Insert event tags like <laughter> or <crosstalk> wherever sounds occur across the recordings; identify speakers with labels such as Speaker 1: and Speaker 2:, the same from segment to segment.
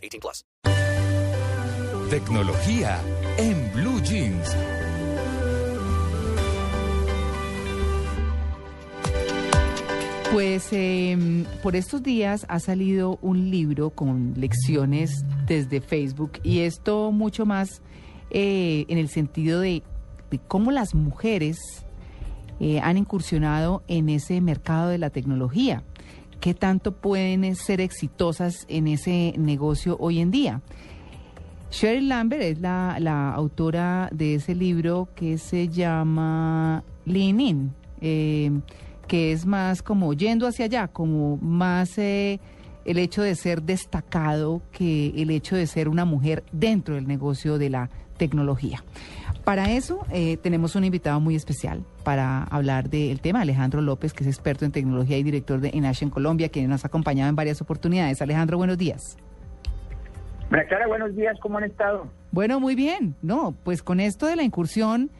Speaker 1: 18 plus.
Speaker 2: Tecnología en Blue Jeans.
Speaker 3: Pues eh, por estos días ha salido un libro con lecciones desde Facebook y esto mucho más eh, en el sentido de, de cómo las mujeres eh, han incursionado en ese mercado de la tecnología. ¿Qué tanto pueden ser exitosas en ese negocio hoy en día? Sheryl Lambert es la, autora de ese libro que se llama Lean In, eh, que es más como yendo hacia allá, como más eh, el hecho de ser destacado que el hecho de ser una mujer dentro del negocio de la tecnología. Para eso eh, tenemos un invitado muy especial para hablar del tema, Alejandro López, que es experto en tecnología y director de Enash en Colombia, quien nos ha acompañado en varias oportunidades. Alejandro, buenos días.
Speaker 4: María Clara, buenos días, ¿cómo han estado?
Speaker 3: Bueno, muy bien. No, pues con esto de la incursión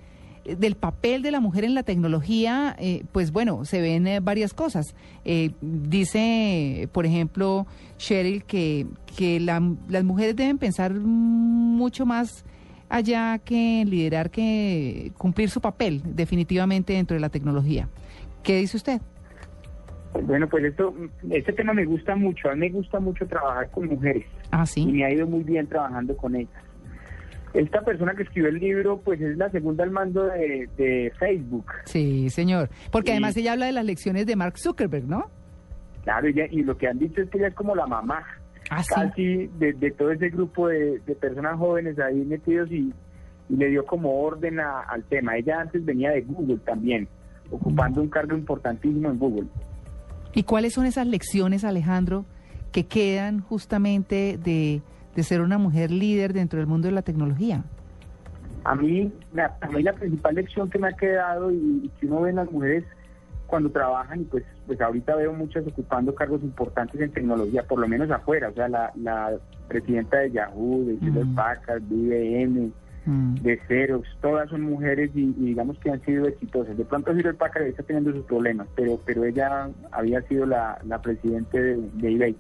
Speaker 3: eh, del papel de la mujer en la tecnología, eh, pues bueno, se ven eh, varias cosas. Eh, dice, por ejemplo, Cheryl, que, que la- las mujeres deben pensar mucho más allá que liderar, que cumplir su papel definitivamente dentro de la tecnología. ¿Qué dice usted?
Speaker 4: Bueno, pues esto, este tema me gusta mucho. A mí me gusta mucho trabajar con mujeres
Speaker 3: Ah,
Speaker 4: y
Speaker 3: sí.
Speaker 4: me ha ido muy bien trabajando con ellas. Esta persona que escribió el libro, pues es la segunda al mando de, de Facebook.
Speaker 3: Sí, señor. Porque además ella habla de las lecciones de Mark Zuckerberg, ¿no?
Speaker 4: Claro, ella- y lo que han dicho es que ella es como la mamá
Speaker 3: Ah, sí.
Speaker 4: casi de, de todo ese grupo de, de personas jóvenes ahí metidos y, y le dio como orden a- al tema. Ella antes venía de Google también, ocupando un cargo importantísimo en Google.
Speaker 3: ¿Y cuáles son esas lecciones, Alejandro, que quedan justamente de, de ser una mujer líder dentro del mundo de la tecnología?
Speaker 4: A mí, la, a mí la principal lección que me ha quedado y, y que uno ve en las mujeres cuando trabajan, y pues, pues ahorita veo muchas ocupando cargos importantes en tecnología, por lo menos afuera, o sea, la, la presidenta de Yahoo, de Hewlett
Speaker 3: Mm.
Speaker 4: Packard, de IBM,
Speaker 3: Mm,
Speaker 4: de Xerox, todas son mujeres y, y digamos que han sido exitosas. De pronto Hewlett Packard está teniendo sus problemas, pero, pero ella había sido la, la presidente de, de eBay.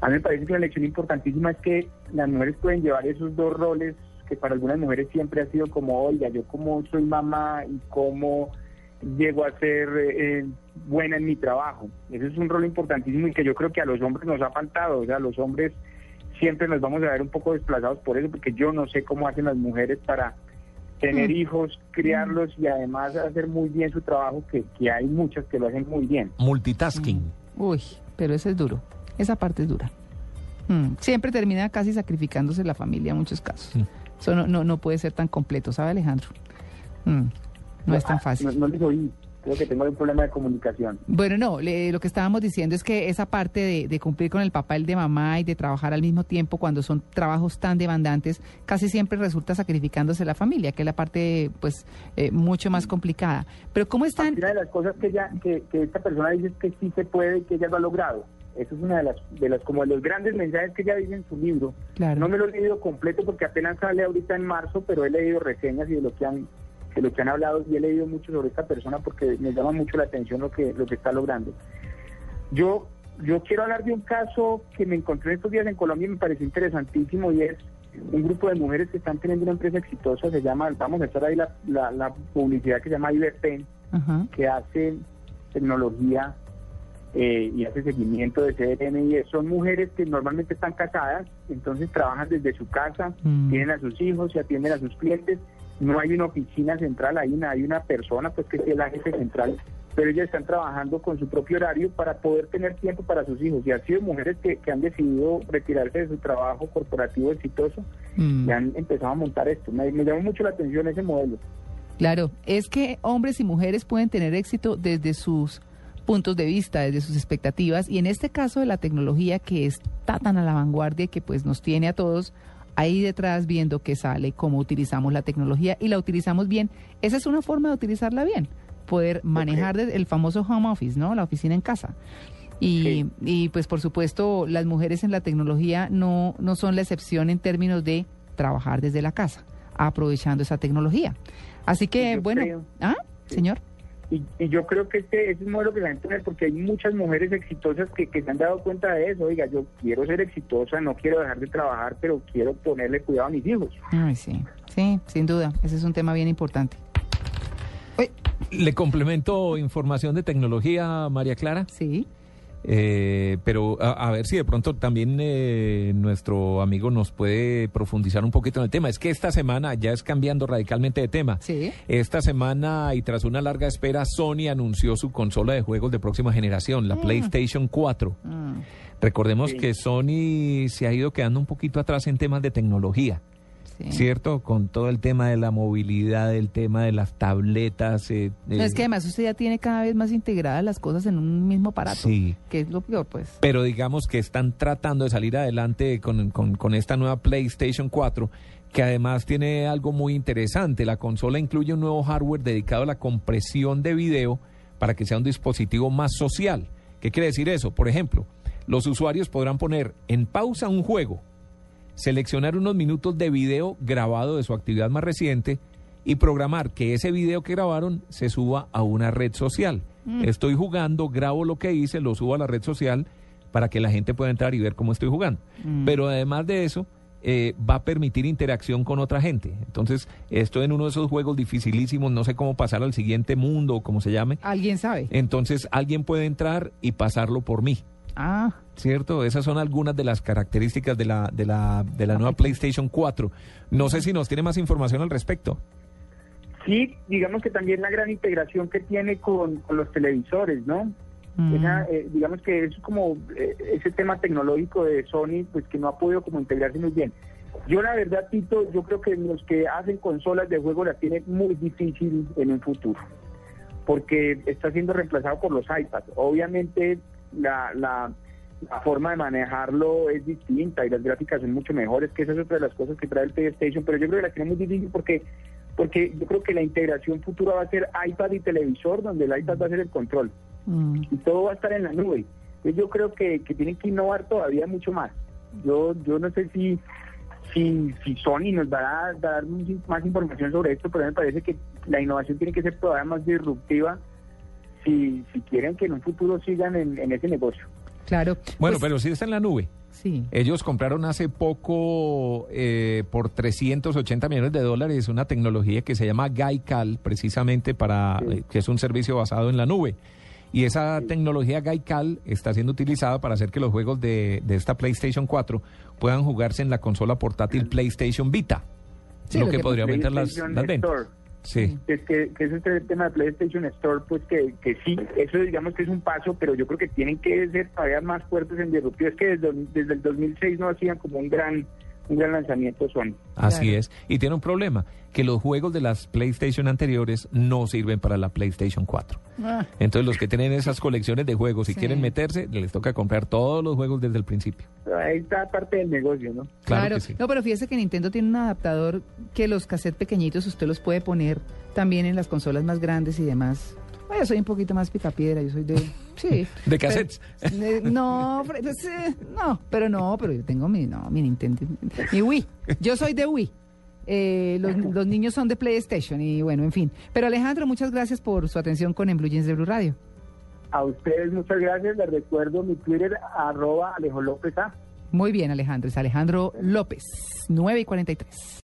Speaker 4: A mí me parece que la lección importantísima es que las mujeres pueden llevar esos dos roles que para algunas mujeres siempre ha sido como, oiga, yo como soy mamá y cómo llego a ser eh, buena en mi trabajo. Ese es un rol importantísimo y que yo creo que a los hombres nos ha faltado. O sea, los hombres siempre nos vamos a ver un poco desplazados por eso, porque yo no sé cómo hacen las mujeres para tener
Speaker 3: Mm.
Speaker 4: hijos, criarlos y además hacer muy bien su trabajo, que, que hay muchas que lo hacen muy bien.
Speaker 2: Multitasking.
Speaker 3: Uy, pero eso es duro. Esa parte es dura. Mm, Siempre termina casi sacrificándose la familia en muchos casos. Eso no, no, no puede ser tan completo, ¿sabe, Alejandro? No es tan
Speaker 4: Ah,
Speaker 3: fácil.
Speaker 4: No, no les oí, creo que tengo un problema de comunicación.
Speaker 3: Bueno, no, le- lo que estábamos diciendo es que esa parte de, de cumplir con el papel de mamá y de trabajar al mismo tiempo cuando son trabajos tan demandantes, casi siempre resulta sacrificándose la familia, que es la parte pues eh, mucho más complicada. Pero ¿cómo están?
Speaker 4: Una de las cosas que ella, que, que esta persona dice es que sí se puede y que ella lo ha logrado. Eso es una de las, de las como de los grandes mensajes que ella dice en su libro.
Speaker 3: Claro.
Speaker 4: No me lo he leído completo porque apenas sale ahorita en marzo, pero he leído reseñas y de lo que han de lo que han hablado y he leído mucho sobre esta persona porque me llama mucho la atención lo que lo que está logrando. Yo yo quiero hablar de un caso que me encontré estos días en Colombia y me pareció interesantísimo y es un grupo de mujeres que están teniendo una empresa exitosa, se llama, vamos a echar ahí la, la, la publicidad que se llama IBP,
Speaker 3: Ajá.
Speaker 4: que hace tecnología eh, y hace seguimiento de CRM y son mujeres que normalmente están casadas, entonces trabajan desde su casa,
Speaker 3: Mm.
Speaker 4: tienen a sus hijos y atienden a sus clientes. No hay una oficina central, hay una, hay una persona pues que es la jefe central, pero ellas están trabajando con su propio horario para poder tener tiempo para sus hijos. Y han sido mujeres que, que han decidido retirarse de su trabajo corporativo exitoso
Speaker 3: Mm.
Speaker 4: y han empezado a montar esto. Me, me llamó mucho la atención ese modelo.
Speaker 3: Claro, es que hombres y mujeres pueden tener éxito desde sus puntos de vista, desde sus expectativas y en este caso de la tecnología que está tan a la vanguardia y que pues nos tiene a todos ahí detrás viendo qué sale, cómo utilizamos la tecnología y la utilizamos bien. Esa es una forma de utilizarla bien, poder manejar el famoso home office, ¿no? La oficina en casa. Y,
Speaker 4: Sí.
Speaker 3: y pues por supuesto las mujeres en la tecnología no, no son la excepción en términos de trabajar desde la casa, aprovechando esa tecnología. Así que
Speaker 4: Yo
Speaker 3: bueno,
Speaker 4: creo.
Speaker 3: ¿ah?
Speaker 4: Sí.
Speaker 3: Señor.
Speaker 4: Y, y yo creo que este es un modelo que la gente ve porque hay muchas mujeres exitosas que, que se han dado cuenta de eso. Oiga, yo quiero ser exitosa, no quiero dejar de trabajar, pero quiero ponerle cuidado a mis hijos.
Speaker 3: Ay, sí, sí, sin duda, ese es un tema bien importante. Uy,
Speaker 5: Le complemento información de tecnología, María Clara.
Speaker 3: sí.
Speaker 5: Eh, pero a, a ver si de pronto también eh, nuestro amigo nos puede profundizar un poquito en el tema. Es que esta semana, ya es cambiando radicalmente de tema,
Speaker 3: Sí.
Speaker 5: esta semana y tras una larga espera, Sony anunció su consola de juegos de próxima generación, la PlayStation 4.
Speaker 3: Mm,
Speaker 5: Recordemos
Speaker 4: Sí.
Speaker 5: que Sony se ha ido quedando un poquito atrás en temas de tecnología.
Speaker 3: Sí.
Speaker 5: ¿Cierto? Con todo el tema de la movilidad, el tema de las tabletas. eh,
Speaker 3: No,
Speaker 5: eh,
Speaker 3: es que además usted ya tiene cada vez más integradas las cosas en un mismo aparato.
Speaker 5: Sí.
Speaker 3: Que es lo peor, pues.
Speaker 5: pero digamos que están tratando de salir adelante con, con- con esta nueva PlayStation 4, que además tiene algo muy interesante. La consola incluye un nuevo hardware dedicado a la compresión de video para que sea un dispositivo más social. ¿Qué quiere decir eso? Por ejemplo, los usuarios podrán poner en pausa un juego, seleccionar unos minutos de video grabado de su actividad más reciente y programar que ese video que grabaron se suba a una red social. Estoy jugando, grabo lo que hice, lo subo a la red social para que la gente pueda entrar y ver cómo estoy jugando.
Speaker 3: Mm.
Speaker 5: Pero además de eso, eh, va a permitir interacción con otra gente. Entonces, esto en uno de esos juegos dificilísimos, no sé cómo pasar al siguiente mundo o como se llame.
Speaker 3: ¿Alguien sabe?
Speaker 5: Entonces, alguien puede entrar y pasarlo por mí.
Speaker 3: Ah,
Speaker 5: ¿Cierto? Esas son algunas de las características de la, de la, de la nueva PlayStation 4. No sé si nos tiene más información al respecto.
Speaker 4: Sí, digamos que también la gran integración que tiene con, con los televisores, ¿no?
Speaker 3: mm,
Speaker 4: Esa, eh, digamos que es como eh, ese tema tecnológico de Sony, pues que no ha podido como integrarse muy bien. Yo la verdad, Tito, yo creo que los que hacen consolas de juego la tienen muy difícil en un futuro, porque está siendo reemplazado por los iPads. Obviamente la, la, la forma de manejarlo es distinta y las gráficas son mucho mejores, que esa es otra de las cosas que trae el PlayStation, pero yo creo que la tiene muy difícil porque porque yo creo que la integración futura va a ser iPad y televisor, donde el iPad va a ser el control
Speaker 3: mm.
Speaker 4: y todo va a estar en la nube. Entonces yo creo que, que tienen que innovar todavía mucho más. Yo yo no sé si si, si Sony nos va a dar más información sobre esto, pero me parece que la innovación tiene que ser todavía más disruptiva si, si quieren que en un futuro sigan en, en ese negocio.
Speaker 3: Claro.
Speaker 5: Bueno,
Speaker 3: Pues,
Speaker 5: pero sí está en la nube.
Speaker 3: Sí.
Speaker 5: Ellos compraron hace poco eh, por 380 millones de dólares una tecnología que se llama Gaical, precisamente para
Speaker 4: Sí.
Speaker 5: eh, que es un servicio basado en la nube. Y esa tecnología Gaical está siendo utilizada para hacer que los juegos de, de esta PlayStation 4 puedan jugarse en la consola portátil PlayStation Vita.
Speaker 3: Sí,
Speaker 5: lo
Speaker 3: lo
Speaker 5: que
Speaker 3: que-
Speaker 5: podría aumentar las, las ventas. Sí.
Speaker 4: Es que, que ese es el tema de PlayStation Store, pues que, que sí, eso digamos que es un paso, pero yo creo que tienen que ser todavía más fuertes en disruptivo. Es que desde, desde el 2006 no hacían como un gran un gran lanzamiento Sony.
Speaker 5: Así
Speaker 3: Claro.
Speaker 5: es. Y tiene un problema, que los juegos de las PlayStation anteriores no sirven para la PlayStation 4.
Speaker 3: Ah,
Speaker 5: Entonces los que tienen esas colecciones de juegos y
Speaker 3: Sí.
Speaker 5: quieren meterse, les toca comprar todos los juegos desde el principio.
Speaker 4: Ahí está parte del negocio, ¿no?
Speaker 5: Claro, que sí.
Speaker 3: No, pero fíjese que Nintendo tiene un adaptador que los cassettes pequeñitos usted los puede poner también en las consolas más grandes y demás. Bueno, yo soy un poquito más picapiedra, yo soy de... <laughs> Sí.
Speaker 5: De cassettes.
Speaker 3: no, pues, eh, no, pero no, pero yo tengo mi, no, mi Nintendo, mi Wii. Yo soy de Wii. Eh, los, los niños son de PlayStation y bueno, en fin. Pero Alejandro, muchas gracias por su atención con En Blue Jeans de Blue Radio.
Speaker 4: A ustedes muchas gracias. Les recuerdo mi Twitter, arroba Alejo López A.
Speaker 3: Muy bien, Alejandro. Es Alejandro López, 9 y 43.